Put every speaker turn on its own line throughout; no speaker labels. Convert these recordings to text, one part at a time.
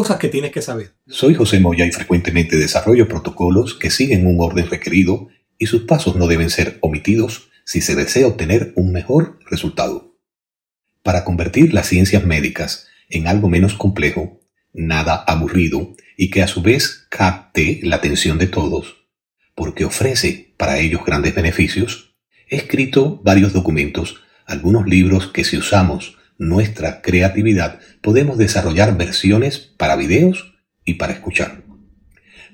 Cosas que tienes que saber.
Soy José Moya y frecuentemente desarrollo protocolos que siguen un orden requerido y sus pasos no deben ser omitidos si se desea obtener un mejor resultado. Para convertir las ciencias médicas en algo menos complejo, nada aburrido y que a su vez capte la atención de todos, porque ofrece para ellos grandes beneficios, he escrito varios documentos, algunos libros que si usamos nuestra creatividad podemos desarrollar versiones para videos y para escuchar,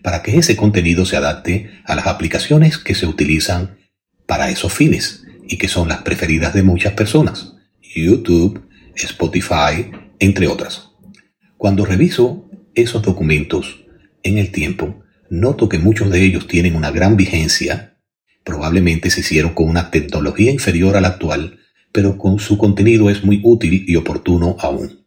para que ese contenido se adapte a las aplicaciones que se utilizan para esos fines y que son las preferidas de muchas personas, YouTube, Spotify, entre otras. Cuando reviso esos documentos en el tiempo, noto que muchos de ellos tienen una gran vigencia, probablemente se hicieron con una tecnología inferior a la actual, pero con su contenido es muy útil y oportuno aún.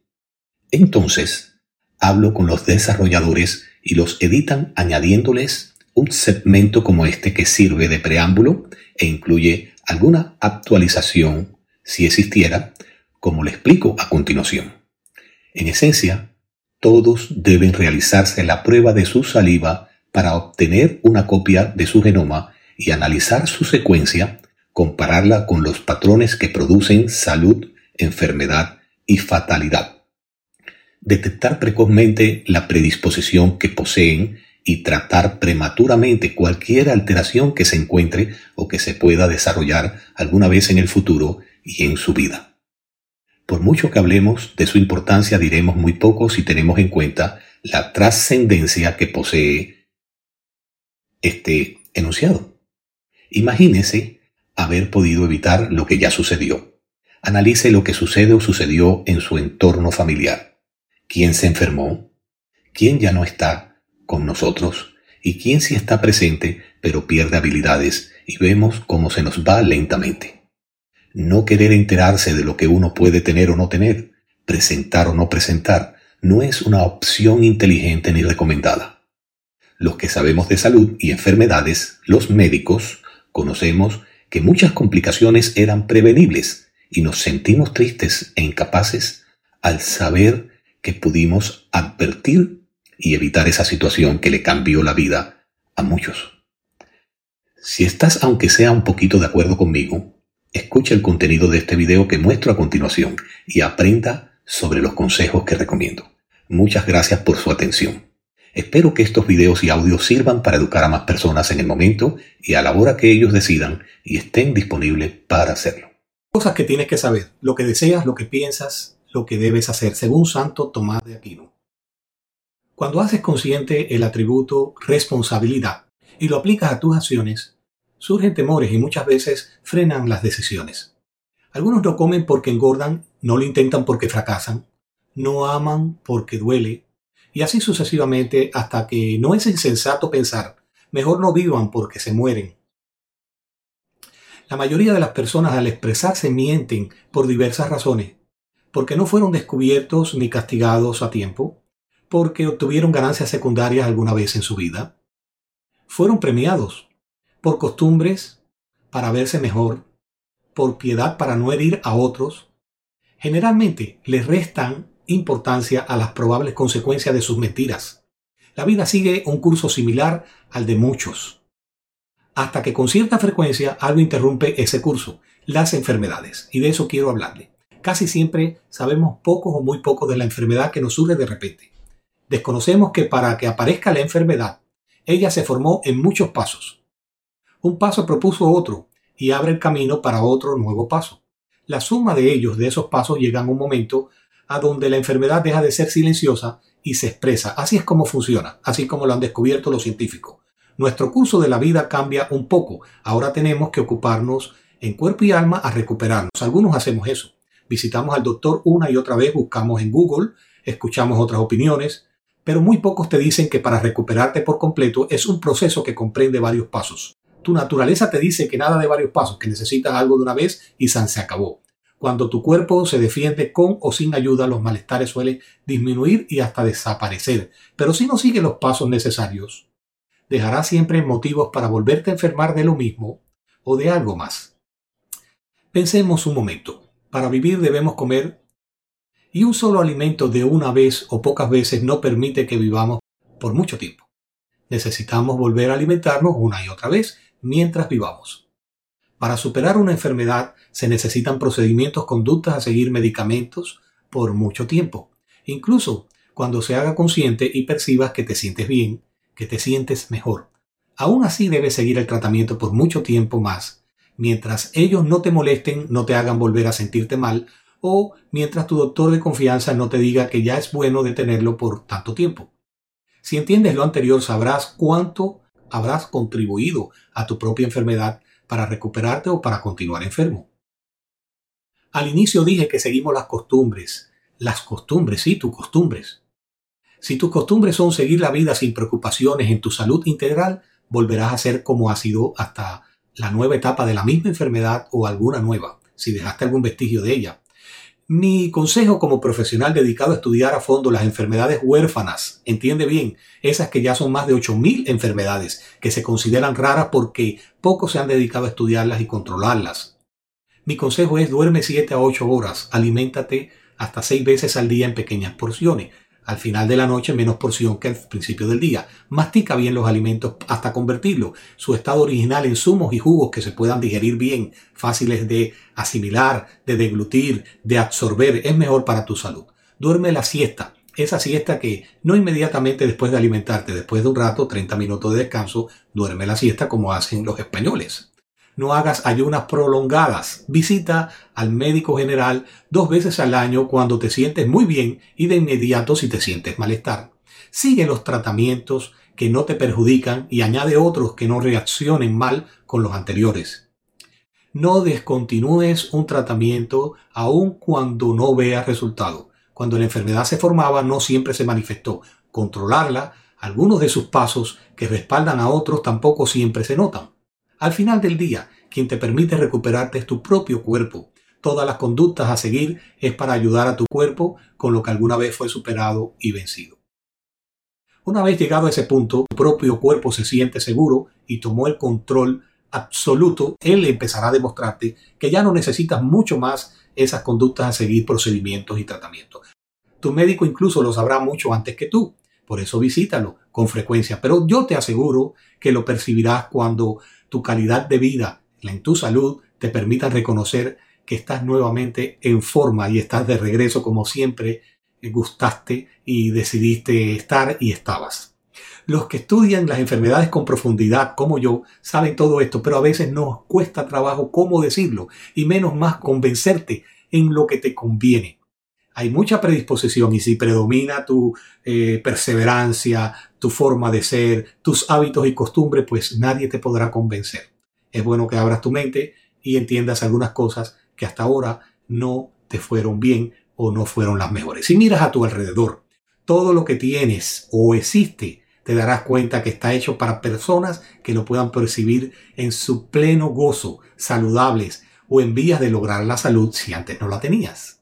Entonces, hablo con los desarrolladores y los editan añadiéndoles un segmento como este que sirve de preámbulo e incluye alguna actualización, si existiera, como le explico a continuación. En esencia, todos deben realizarse la prueba de su saliva para obtener una copia de su genoma y analizar su secuencia compararla con los patrones que producen salud, enfermedad y fatalidad. Detectar precozmente la predisposición que poseen y tratar prematuramente cualquier alteración que se encuentre o que se pueda desarrollar alguna vez en el futuro y en su vida. Por mucho que hablemos de su importancia, diremos muy poco si tenemos en cuenta la trascendencia que posee este enunciado. Imagínese haber podido evitar lo que ya sucedió. Analice lo que sucede o sucedió en su entorno familiar. ¿Quién se enfermó? ¿Quién ya no está con nosotros? ¿Y quién sí está presente pero pierde habilidades y vemos cómo se nos va lentamente? No querer enterarse de lo que uno puede tener o no tener, presentar o no presentar, no es una opción inteligente ni recomendada. Los que sabemos de salud y enfermedades, los médicos, conocemos que muchas complicaciones eran prevenibles y nos sentimos tristes e incapaces al saber que pudimos advertir y evitar esa situación que le cambió la vida a muchos. Si estás aunque sea un poquito de acuerdo conmigo, escucha el contenido de este video que muestro a continuación y aprenda sobre los consejos que recomiendo. Muchas gracias por su atención. Espero que estos videos y audios sirvan para educar a más personas en el momento y a la hora que ellos decidan y estén disponibles para hacerlo.
Cosas que tienes que saber, lo que deseas, lo que piensas, lo que debes hacer, según Santo Tomás de Aquino. Cuando haces consciente el atributo responsabilidad y lo aplicas a tus acciones, surgen temores y muchas veces frenan las decisiones. Algunos no comen porque engordan, no lo intentan porque fracasan, no aman porque duele, y así sucesivamente hasta que no es insensato pensar, mejor no vivan porque se mueren. La mayoría de las personas al expresarse mienten por diversas razones, porque no fueron descubiertos ni castigados a tiempo, porque obtuvieron ganancias secundarias alguna vez en su vida, fueron premiados por costumbres para verse mejor, por piedad para no herir a otros, generalmente les restan importancia a las probables consecuencias de sus mentiras. La vida sigue un curso similar al de muchos, hasta que con cierta frecuencia algo interrumpe ese curso, las enfermedades, y de eso quiero hablarle. Casi siempre sabemos poco o muy poco de la enfermedad que nos surge de repente. Desconocemos que para que aparezca la enfermedad, ella se formó en muchos pasos. Un paso propuso otro y abre el camino para otro nuevo paso. La suma de ellos, de esos pasos, llega a un momento a donde la enfermedad deja de ser silenciosa y se expresa. Así es como funciona, así como lo han descubierto los científicos. Nuestro curso de la vida cambia un poco. Ahora tenemos que ocuparnos en cuerpo y alma a recuperarnos. Algunos hacemos eso. Visitamos al doctor una y otra vez, buscamos en Google, escuchamos otras opiniones, pero muy pocos te dicen que para recuperarte por completo es un proceso que comprende varios pasos. Tu naturaleza te dice que nada de varios pasos, que necesitas algo de una vez y se acabó. Cuando tu cuerpo se defiende con o sin ayuda, los malestares suelen disminuir y hasta desaparecer. Pero si no sigues los pasos necesarios, dejarás siempre motivos para volverte a enfermar de lo mismo o de algo más. Pensemos un momento. Para vivir debemos comer
Y un solo alimento de una vez o pocas veces no permite que vivamos por mucho tiempo. Necesitamos volver a alimentarnos una y otra vez mientras vivamos. Para superar una enfermedad se necesitan procedimientos, conductas a seguir medicamentos por mucho tiempo. Incluso cuando se haga consciente y percibas que te sientes bien, que te sientes mejor. Aún así debes seguir el tratamiento por mucho tiempo más, mientras ellos no te molesten, no te hagan volver a sentirte mal o mientras tu doctor de confianza no te diga que ya es bueno detenerlo por tanto tiempo. Si entiendes lo anterior, sabrás cuánto habrás contribuido a tu propia enfermedad para recuperarte o para continuar enfermo. Al inicio dije que seguimos las costumbres, las costumbres, sí, tus costumbres. Si tus costumbres son seguir la vida sin preocupaciones en tu salud integral, volverás a ser como ha sido hasta la nueva etapa de la misma enfermedad o alguna nueva, si dejaste algún vestigio de ella. Mi consejo como profesional dedicado a estudiar a fondo las enfermedades huérfanas, entiende bien, esas que ya son más de 8.000 enfermedades, que se consideran raras porque pocos se han dedicado a estudiarlas y controlarlas. Mi consejo es duerme 7 a 8 horas, aliméntate hasta 6 veces al día en pequeñas porciones, al final de la noche menos porción que al principio del día. Mastica bien los alimentos hasta convertirlo, su estado original en zumos y jugos que se puedan digerir bien, fáciles de asimilar, de deglutir, de absorber. Es mejor para tu salud. Duerme la siesta. Esa siesta que no inmediatamente después de alimentarte, después de un rato, 30 minutos de descanso, duerme la siesta como hacen los españoles no hagas ayunas prolongadas. Visita al médico general dos veces al año cuando te sientes muy bien y de inmediato si te sientes malestar. Sigue los tratamientos que no te perjudican y añade otros que no reaccionen mal con los anteriores. No descontinúes un tratamiento aun cuando no veas resultado. Cuando la enfermedad se formaba no siempre se manifestó. Controlarla, algunos de sus pasos que respaldan a otros tampoco siempre se notan. Al final del día, quien te permite recuperarte es tu propio cuerpo. Todas las conductas a seguir es para ayudar a tu cuerpo con lo que alguna vez fue superado y vencido. Una vez llegado a ese punto, tu propio cuerpo se siente seguro y tomó el control absoluto, él empezará a demostrarte que ya no necesitas mucho más esas conductas a seguir, procedimientos y tratamientos. Tu médico incluso lo sabrá mucho antes que tú, por eso visítalo con frecuencia, pero yo te aseguro que lo percibirás cuando tu calidad de vida, en tu salud, te permitan reconocer que estás nuevamente en forma y estás de regreso como siempre gustaste y decidiste estar y estabas. Los que estudian las enfermedades con profundidad, como yo, saben todo esto, pero a veces nos cuesta trabajo cómo decirlo y menos más convencerte en lo que te conviene. Hay mucha predisposición y si predomina tu eh, perseverancia, tu forma de ser, tus hábitos y costumbres, pues nadie te podrá convencer. Es bueno que abras tu mente y entiendas algunas cosas que hasta ahora no te fueron bien o no fueron las mejores. Si miras a tu alrededor, todo lo que tienes o existe, te darás cuenta que está hecho para personas que lo puedan percibir en su pleno gozo, saludables o en vías de lograr la salud si antes no la tenías.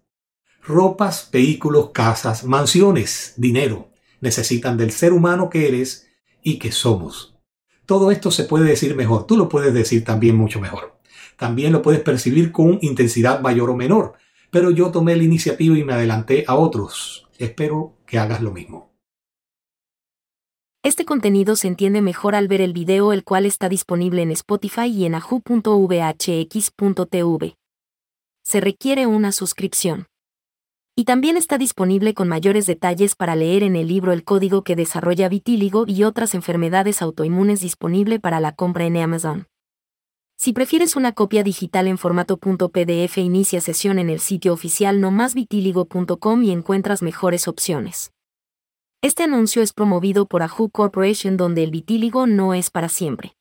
Ropas, vehículos, casas, mansiones, dinero, necesitan del ser humano que eres y que somos. Todo esto se puede decir mejor, tú lo puedes decir también mucho mejor. También lo puedes percibir con intensidad mayor o menor, pero yo tomé la iniciativa y me adelanté a otros. Espero que hagas lo mismo.
Este contenido se entiende mejor al ver el video el cual está disponible en Spotify y en aju.vhx.tv. Se requiere una suscripción. Y también está disponible con mayores detalles para leer en el libro El código que desarrolla vitíligo y otras enfermedades autoinmunes disponible para la compra en Amazon. Si prefieres una copia digital en formato .pdf inicia sesión en el sitio oficial nomasvitíligo.com y encuentras mejores opciones. Este anuncio es promovido por Ahu Corporation donde el vitíligo no es para siempre.